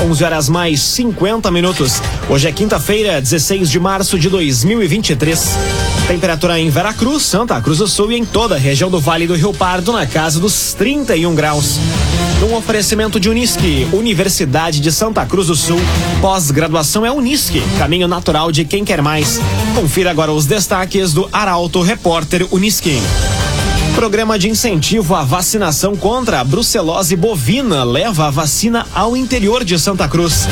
11 horas mais 50 minutos. Hoje é quinta-feira, 16 de março de 2023. Temperatura em Veracruz, Santa Cruz do Sul e em toda a região do Vale do Rio Pardo na casa dos 31 graus. Num oferecimento de Unisque, Universidade de Santa Cruz do Sul. Pós-graduação é Unisque, caminho natural de quem quer mais. Confira agora os destaques do Arauto Repórter Unisque. Programa de incentivo à vacinação contra a brucelose bovina leva a vacina ao interior de Santa Cruz.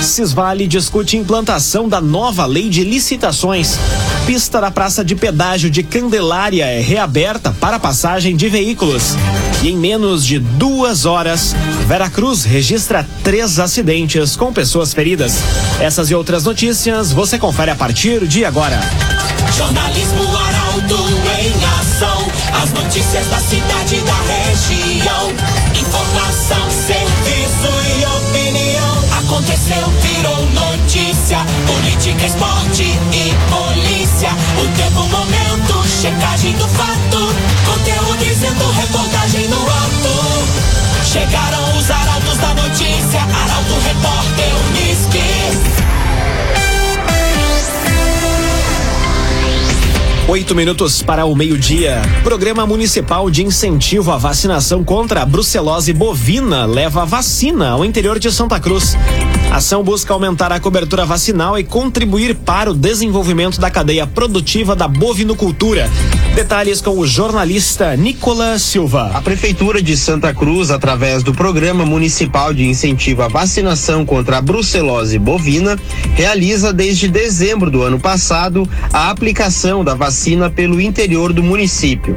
Cisvale discute implantação da nova lei de licitações. Pista da Praça de Pedágio de Candelária é reaberta para passagem de veículos. E em menos de duas horas, Veracruz registra três acidentes com pessoas feridas. Essas e outras notícias você confere a partir de agora. Jornalismo. As notícias da cidade da região. Informação, serviço e opinião. Aconteceu, virou notícia. Política, esporte e polícia. O tempo, momento, checagem do fato. Oito minutos para o meio-dia. Programa Municipal de Incentivo à Vacinação contra a Brucelose Bovina leva vacina ao interior de Santa Cruz. A ação busca aumentar a cobertura vacinal e contribuir para o desenvolvimento da cadeia produtiva da bovinocultura. Detalhes com o jornalista Nicolas Silva. A Prefeitura de Santa Cruz, através do Programa Municipal de Incentivo à Vacinação contra a Brucelose Bovina, realiza desde dezembro do ano passado a aplicação da vacina pelo interior do município.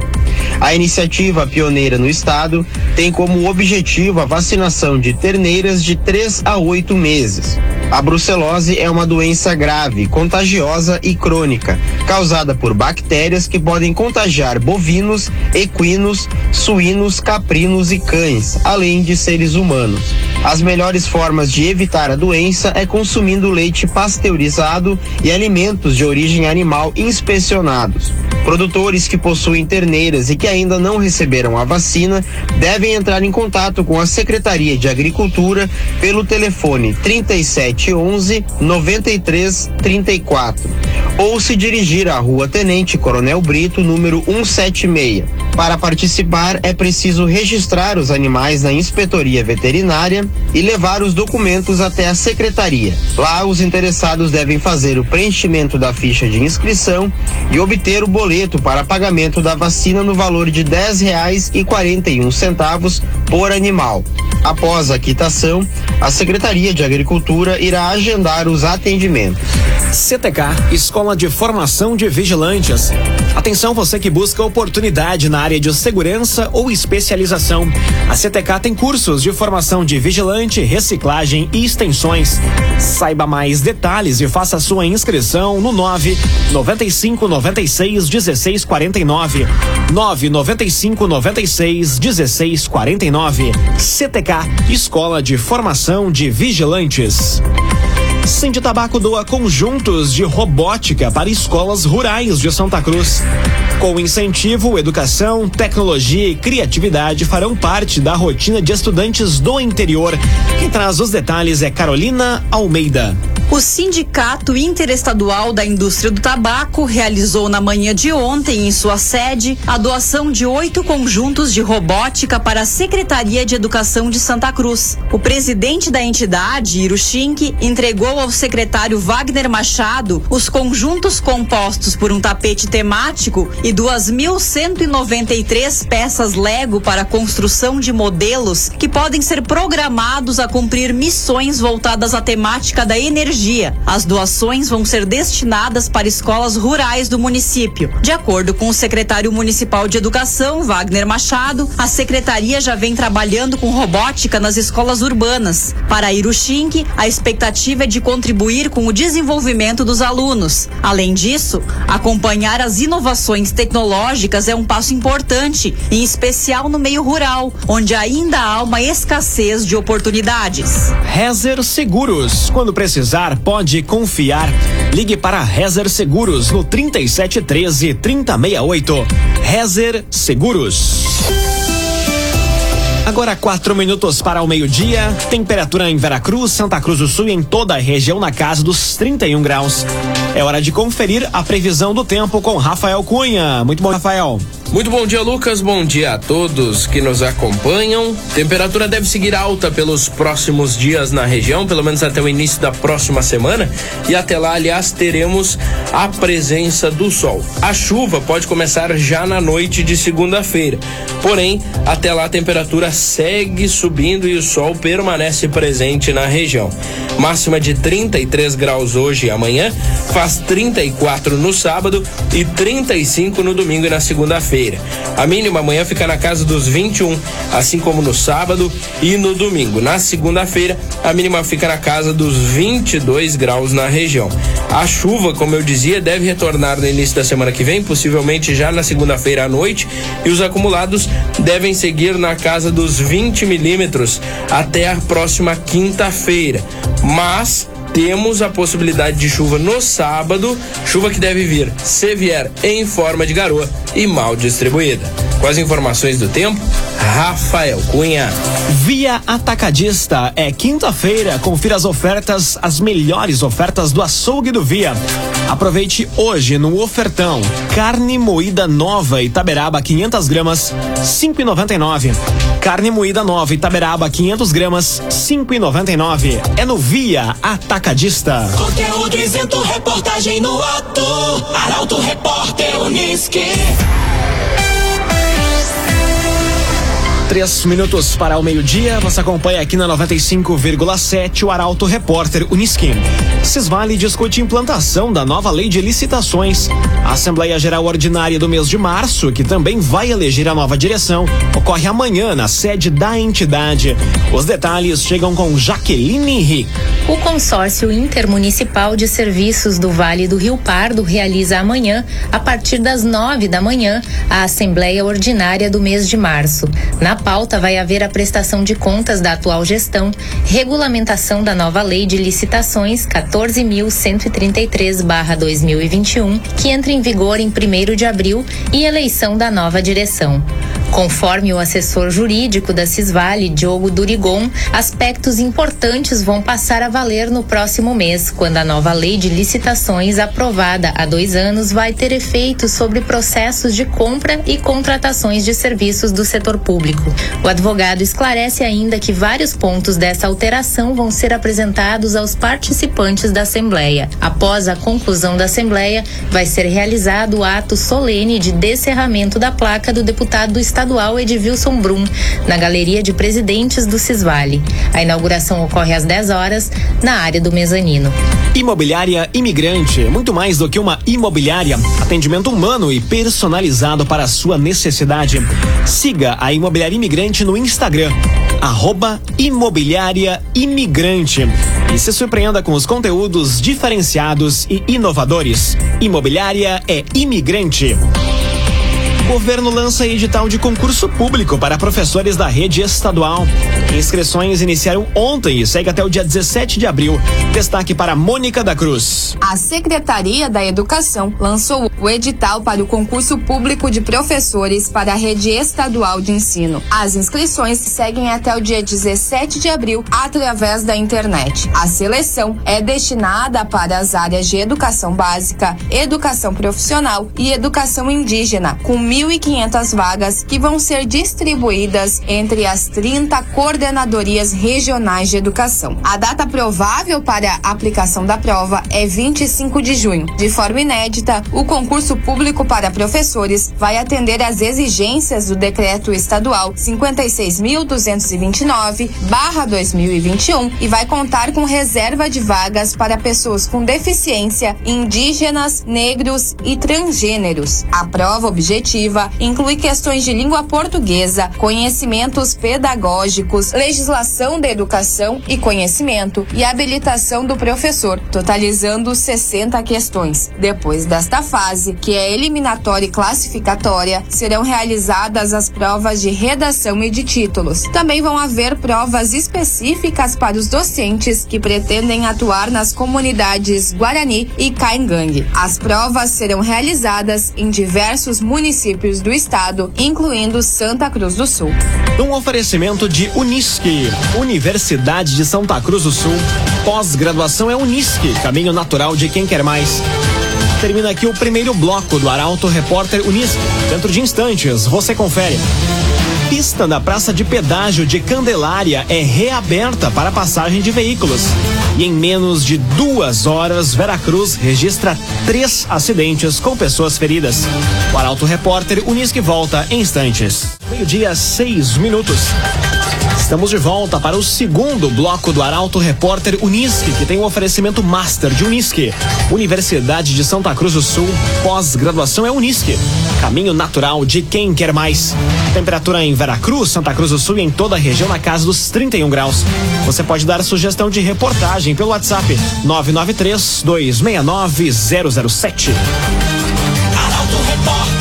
A iniciativa pioneira no estado tem como objetivo a vacinação de terneiras de 3 a 8 meses. A brucelose é uma doença grave, contagiosa e crônica, causada por bactérias que podem contagiar bovinos, equinos, suínos, caprinos e cães, além de seres humanos. As melhores formas de evitar a doença é consumindo leite pasteurizado e alimentos de origem animal inspecionados. Produtores que possuem terneiras e que ainda não receberam a vacina devem entrar em contato com a Secretaria de Agricultura pelo telefone 3711 9334 ou se dirigir à Rua Tenente Coronel Brito, número 176. Para participar, é preciso registrar os animais na inspetoria veterinária e levar os documentos até a secretaria. Lá, os interessados devem fazer o preenchimento da ficha de inscrição e obter o boleto para pagamento da vacina no valor de R$ 10,41 por animal. Após a quitação, a Secretaria de Agricultura irá agendar os atendimentos. CTK, Escola de Formação de Vigilantes. Atenção você que busca oportunidade na área de segurança ou especialização. A CTK tem cursos de formação de vigilante, reciclagem e extensões. Saiba mais detalhes e faça sua inscrição no 9 95 96 16 49. 9 95 96 16 49. CTK, Escola de Formação de Vigilantes. Cindy Tabaco doa conjuntos de robótica para escolas rurais de Santa Cruz. Com incentivo, educação, tecnologia e criatividade farão parte da rotina de estudantes do interior. Quem traz os detalhes é Carolina Almeida. O Sindicato Interestadual da Indústria do Tabaco realizou na manhã de ontem, em sua sede, a doação de oito conjuntos de robótica para a Secretaria de Educação de Santa Cruz. O presidente da entidade, Iro Schink, entregou ao secretário Wagner Machado os conjuntos compostos por um tapete temático e 2.193 peças Lego para a construção de modelos que podem ser programados a cumprir missões voltadas à temática da energia energia. As doações vão ser destinadas para escolas rurais do município. De acordo com o secretário municipal de Educação, Wagner Machado, a secretaria já vem trabalhando com robótica nas escolas urbanas. Para Iruxink, a expectativa é de contribuir com o desenvolvimento dos alunos. Além disso, acompanhar as inovações tecnológicas é um passo importante, em especial no meio rural, onde ainda há uma escassez de oportunidades. Rezer Seguros. Quando precisar, pode confiar. Ligue para Rezer Seguros no 3713 3068. Rezer Seguros. Agora quatro minutos para o meio-dia. Temperatura em Veracruz, Santa Cruz do Sul e em toda a região na casa dos 31 graus. É hora de conferir a previsão do tempo com Rafael Cunha. Muito bom, Rafael. Muito bom dia, Lucas. Bom dia a todos que nos acompanham. Temperatura deve seguir alta pelos próximos dias na região, pelo menos até o início da próxima semana. E até lá, aliás, teremos a presença do sol. A chuva pode começar já na noite de segunda-feira. Porém, até lá a temperatura segue subindo e o sol permanece presente na região. Máxima de 33 graus hoje e amanhã, faz 34 no sábado e 35 no domingo e na segunda-feira. A mínima amanhã fica na casa dos 21, assim como no sábado e no domingo. Na segunda-feira, a mínima fica na casa dos 22 graus na região. A chuva, como eu dizia, deve retornar no início da semana que vem, possivelmente já na segunda-feira à noite, e os acumulados devem seguir na casa dos 20 milímetros até a próxima quinta-feira. Mas temos a possibilidade de chuva no sábado, chuva que deve vir, se vier, em forma de garoa e mal distribuída. Com as informações do tempo, Rafael Cunha. Via Atacadista é quinta-feira. Confira as ofertas, as melhores ofertas do açougue do Via. Aproveite hoje no ofertão. Carne moída nova Itaberaba 500 gramas, 5,99. Carne moída nova Itaberaba 500 gramas, 5,99. É no Via Atacadista. Conteúdo isento, reportagem no ato. Arauto Repórter Uniski. Três minutos para o meio-dia, você acompanha aqui na 95,7 o Arauto Repórter Unisquim. Cisvale discute implantação da nova lei de licitações. A Assembleia Geral Ordinária do mês de março, que também vai eleger a nova direção, ocorre amanhã na sede da entidade. Os detalhes chegam com Jaqueline Henrique. O consórcio intermunicipal de serviços do Vale do Rio Pardo realiza amanhã, a partir das nove da manhã, a Assembleia Ordinária do mês de março. Na pauta vai haver a prestação de contas da atual gestão, regulamentação da nova lei de licitações 14.133/2021, que entra em vigor em 1 de abril, e eleição da nova direção. Conforme o assessor jurídico da Cisvale, Diogo Durigon, aspectos importantes vão passar a valer no próximo mês, quando a nova lei de licitações, aprovada há dois anos, vai ter efeito sobre processos de compra e contratações de serviços do setor público. O advogado esclarece ainda que vários pontos dessa alteração vão ser apresentados aos participantes da Assembleia. Após a conclusão da Assembleia, vai ser realizado o ato solene de descerramento da placa do deputado estadual Edvilson Brum, na Galeria de Presidentes do Cisvale. A inauguração ocorre às 10 horas, na área do mezanino. Imobiliária Imigrante, muito mais do que uma imobiliária, atendimento humano e personalizado para a sua necessidade. Siga a Imobiliária Imigrante no Instagram, arroba Imobiliária Imigrante. E se surpreenda com os conteúdos diferenciados e inovadores. Imobiliária é imigrante. Governo lança edital de concurso público para professores da rede estadual. Inscrições iniciaram ontem e segue até o dia 17 de abril. Destaque para Mônica da Cruz. A Secretaria da Educação lançou o edital para o concurso público de professores para a rede estadual de ensino. As inscrições seguem até o dia 17 de abril através da internet. A seleção é destinada para as áreas de educação básica, educação profissional e educação indígena, com 1.500 vagas que vão ser distribuídas entre as 30 coordenadorias regionais de educação. A data provável para a aplicação da prova é 25 de junho. De forma inédita, o concurso público para professores vai atender às exigências do decreto estadual 56.229/2021 e vai contar com reserva de vagas para pessoas com deficiência, indígenas, negros e transgêneros. A prova objetiva inclui questões de língua portuguesa, conhecimentos pedagógicos, legislação da educação e conhecimento e habilitação do professor, totalizando 60 questões. Depois desta fase, que é eliminatória e classificatória, serão realizadas as provas de redação e de títulos. Também vão haver provas específicas para os docentes que pretendem atuar nas comunidades Guarani e Caingangue. As provas serão realizadas em diversos municípios municípios do estado, incluindo Santa Cruz do Sul. Um oferecimento de Unisque, Universidade de Santa Cruz do Sul. Pós-graduação é Unisque, caminho natural de quem quer mais. Termina aqui o primeiro bloco do Arauto Repórter Unisque. Dentro de instantes, você confere. Pista da Praça de Pedágio de Candelária é reaberta para passagem de veículos. E em menos de duas horas, Veracruz registra três acidentes com pessoas feridas. O Arauto Repórter Unisque volta em instantes. Meio-dia, seis minutos. Estamos de volta para o segundo bloco do Arauto Repórter Unisque, que tem o um oferecimento Master de Unisque. Universidade de Santa Cruz do Sul, pós-graduação é Unisque. Caminho natural de quem quer mais. Temperatura em Veracruz, Santa Cruz do Sul e em toda a região na casa dos 31 graus. Você pode dar sugestão de reportagem pelo WhatsApp 993 269 007. Arauto Repórter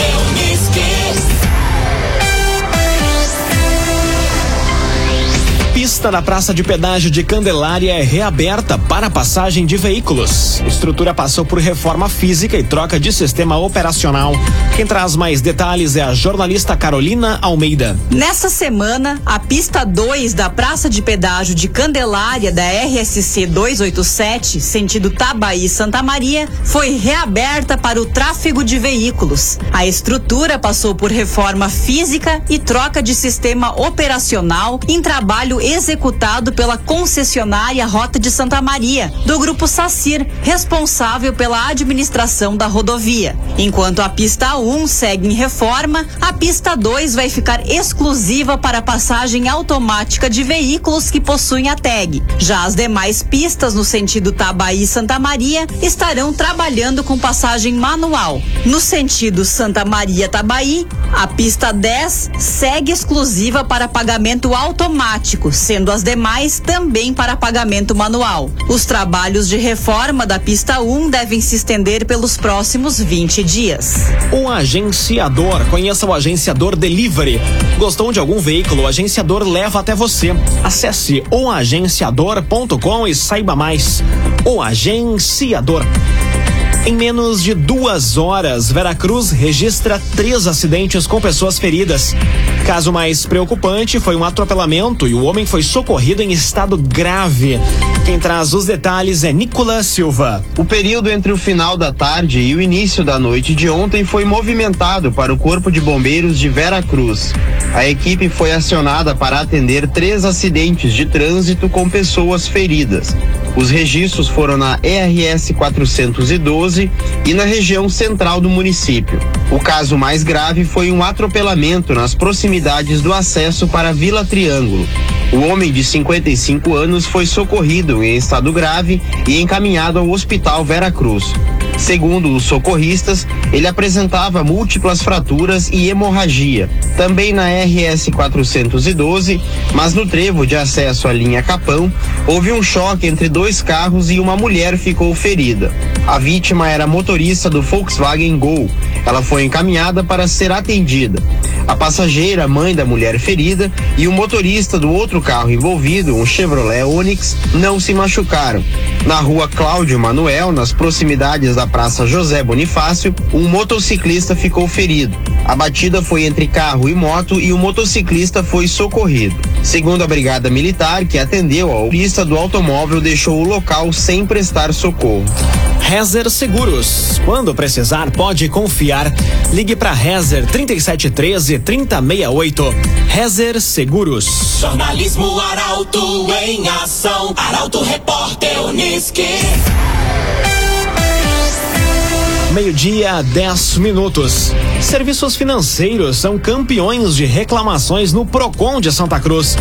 pista da Praça de Pedágio de Candelária é reaberta para passagem de veículos. A estrutura passou por reforma física e troca de sistema operacional. Quem traz mais detalhes é a jornalista Carolina Almeida. Nessa semana, a pista 2 da Praça de Pedágio de Candelária da RSC 287, sentido Tabaí Santa Maria, foi reaberta para o tráfego de veículos. A estrutura passou por reforma física e troca de sistema operacional em trabalho executado pela concessionária Rota de Santa Maria, do grupo Sacir, responsável pela administração da rodovia. Enquanto a pista 1 segue em reforma, a pista 2 vai ficar exclusiva para passagem automática de veículos que possuem a tag. Já as demais pistas no sentido Tabaí Santa Maria estarão trabalhando com passagem manual. No sentido Santa Maria Tabaí, a pista 10 segue exclusiva para pagamento automático, sendo as demais também para pagamento manual. Os trabalhos de reforma da pista 1 devem se estender pelos próximos 20 dias. O agenciador, conheça o agenciador Delivery. Gostou de algum veículo? O agenciador leva até você. Acesse oagenciador.com e saiba mais. O agenciador. Em menos de duas horas, Veracruz registra três acidentes com pessoas feridas. Caso mais preocupante foi um atropelamento e o homem foi socorrido em estado grave. Quem traz os detalhes é Nicolas Silva. O período entre o final da tarde e o início da noite de ontem foi movimentado para o Corpo de Bombeiros de Veracruz. A equipe foi acionada para atender três acidentes de trânsito com pessoas feridas. Os registros foram na ERS 412 e na região central do município. O caso mais grave foi um atropelamento nas proximidades do acesso para Vila Triângulo. O homem de 55 anos foi socorrido em estado grave e encaminhado ao Hospital Vera Cruz. Segundo os socorristas, ele apresentava múltiplas fraturas e hemorragia. Também na RS 412, mas no trevo de acesso à linha Capão, houve um choque entre dois carros e uma mulher ficou ferida. A vítima era motorista do Volkswagen Gol. Ela foi encaminhada para ser atendida. A passageira, mãe da mulher ferida, e o motorista do outro carro envolvido, um Chevrolet Onix, não se machucaram. Na rua Cláudio Manuel, nas proximidades da Praça José Bonifácio, um motociclista ficou ferido. A batida foi entre carro e moto e o motociclista foi socorrido. Segundo a Brigada Militar, que atendeu ao pista do automóvel, deixou o local sem prestar socorro. Rezer Seguros. Quando precisar, pode confiar. Ligue para Rezer 3713 3068. Rezer Seguros. Jornalismo Arauto em ação. Arauto Repórter Unisque. Meio-dia, 10 minutos. Serviços financeiros são campeões de reclamações no Procon de Santa Cruz.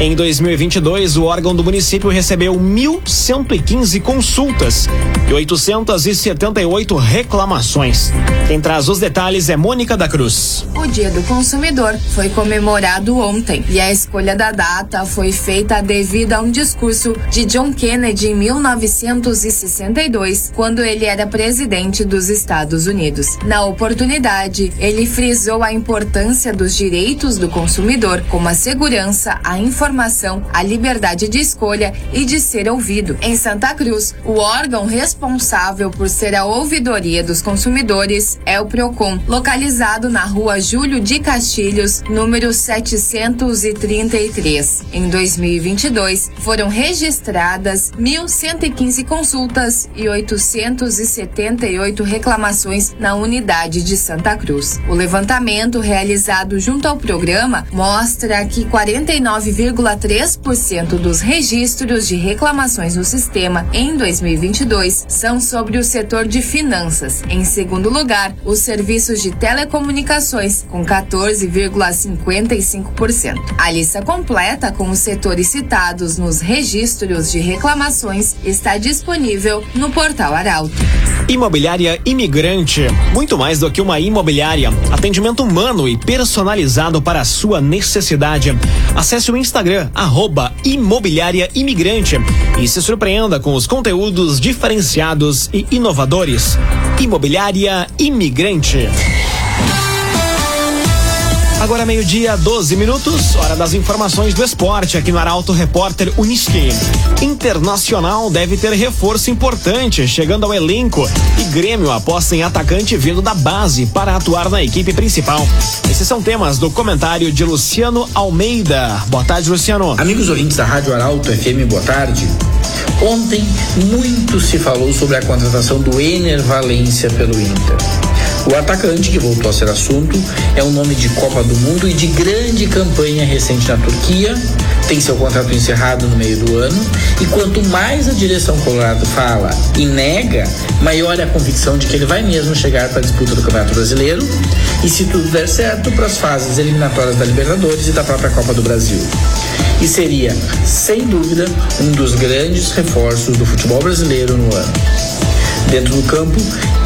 Em 2022, o órgão do município recebeu 1.115 consultas e 878 reclamações. Quem traz os detalhes é Mônica da Cruz. O Dia do Consumidor foi comemorado ontem e a escolha da data foi feita devido a um discurso de John Kennedy em 1962, quando ele era presidente dos dos Estados Unidos. Na oportunidade, ele frisou a importância dos direitos do consumidor, como a segurança, a informação, a liberdade de escolha e de ser ouvido. Em Santa Cruz, o órgão responsável por ser a ouvidoria dos consumidores é o Procon, localizado na rua Júlio de Castilhos, número 733. Em 2022, foram registradas 1.115 consultas e 878 reclamações na unidade de Santa Cruz. O levantamento realizado junto ao programa mostra que 49,3% dos registros de reclamações no sistema em 2022 são sobre o setor de finanças. Em segundo lugar, os serviços de telecomunicações, com 14,55%. A lista completa com os setores citados nos registros de reclamações está disponível no portal Arauto. Imobiliária Imigrante. Muito mais do que uma imobiliária. Atendimento humano e personalizado para a sua necessidade. Acesse o Instagram, arroba Imobiliária Imigrante e se surpreenda com os conteúdos diferenciados e inovadores. Imobiliária Imigrante. Agora meio-dia, 12 minutos, hora das informações do esporte aqui no Arauto Repórter Uniski. Internacional deve ter reforço importante chegando ao elenco e Grêmio aposta em atacante vindo da base para atuar na equipe principal. Esses são temas do comentário de Luciano Almeida. Boa tarde, Luciano. Amigos ouvintes da Rádio Arauto FM, boa tarde. Ontem muito se falou sobre a contratação do Ener Valência pelo Inter. O atacante, que voltou a ser assunto, é um nome de Copa do Mundo e de grande campanha recente na Turquia. Tem seu contrato encerrado no meio do ano. E quanto mais a direção colorado fala e nega, maior é a convicção de que ele vai mesmo chegar para a disputa do Campeonato Brasileiro. E se tudo der certo, para as fases eliminatórias da Libertadores e da própria Copa do Brasil. E seria, sem dúvida, um dos grandes reforços do futebol brasileiro no ano. Dentro do campo,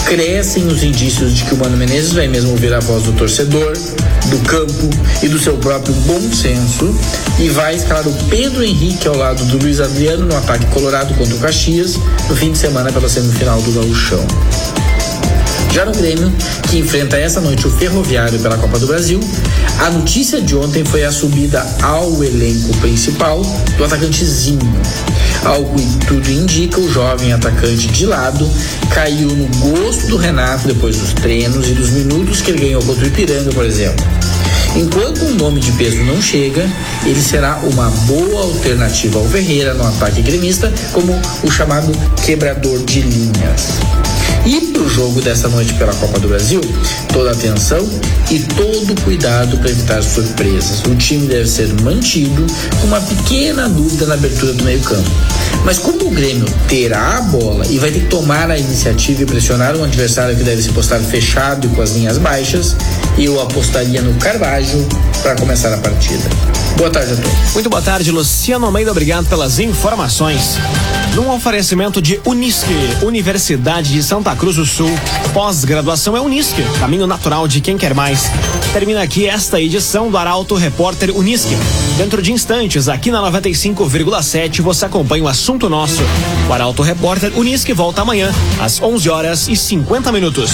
crescem os indícios de que o Mano Menezes vai mesmo ouvir a voz do torcedor, do campo e do seu próprio bom senso e vai escalar o Pedro Henrique ao lado do Luiz Adriano no ataque colorado contra o Caxias no fim de semana pela semifinal do Gauchão. Já no Grêmio, que enfrenta essa noite o Ferroviário pela Copa do Brasil, a notícia de ontem foi a subida ao elenco principal do atacante Zinho. Ao que tudo indica, o jovem atacante de lado caiu no gosto do Renato depois dos treinos e dos minutos que ele ganhou contra o Ipiranga, por exemplo. Enquanto um nome de peso não chega, ele será uma boa alternativa ao Ferreira no ataque gremista, como o chamado quebrador de linhas. E para o jogo dessa noite pela Copa do Brasil, toda atenção e todo cuidado para evitar surpresas. O time deve ser mantido com uma pequena dúvida na abertura do meio-campo. Mas como o Grêmio terá a bola e vai ter que tomar a iniciativa e pressionar um adversário que deve se postar fechado e com as linhas baixas, eu apostaria no Carvalho para começar a partida. Boa tarde a todos. Muito boa tarde, Luciano Almeida. Obrigado pelas informações. Num oferecimento de Unisque, Universidade de Santa Cruz do Sul. Pós-graduação é Unisque, caminho natural de quem quer mais. Termina aqui esta edição do Arauto Repórter Unisque. Dentro de instantes, aqui na 95,7, você acompanha o assunto nosso. O Arauto Repórter Unisque volta amanhã, às 11 horas e 50 minutos.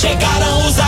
Chegaram os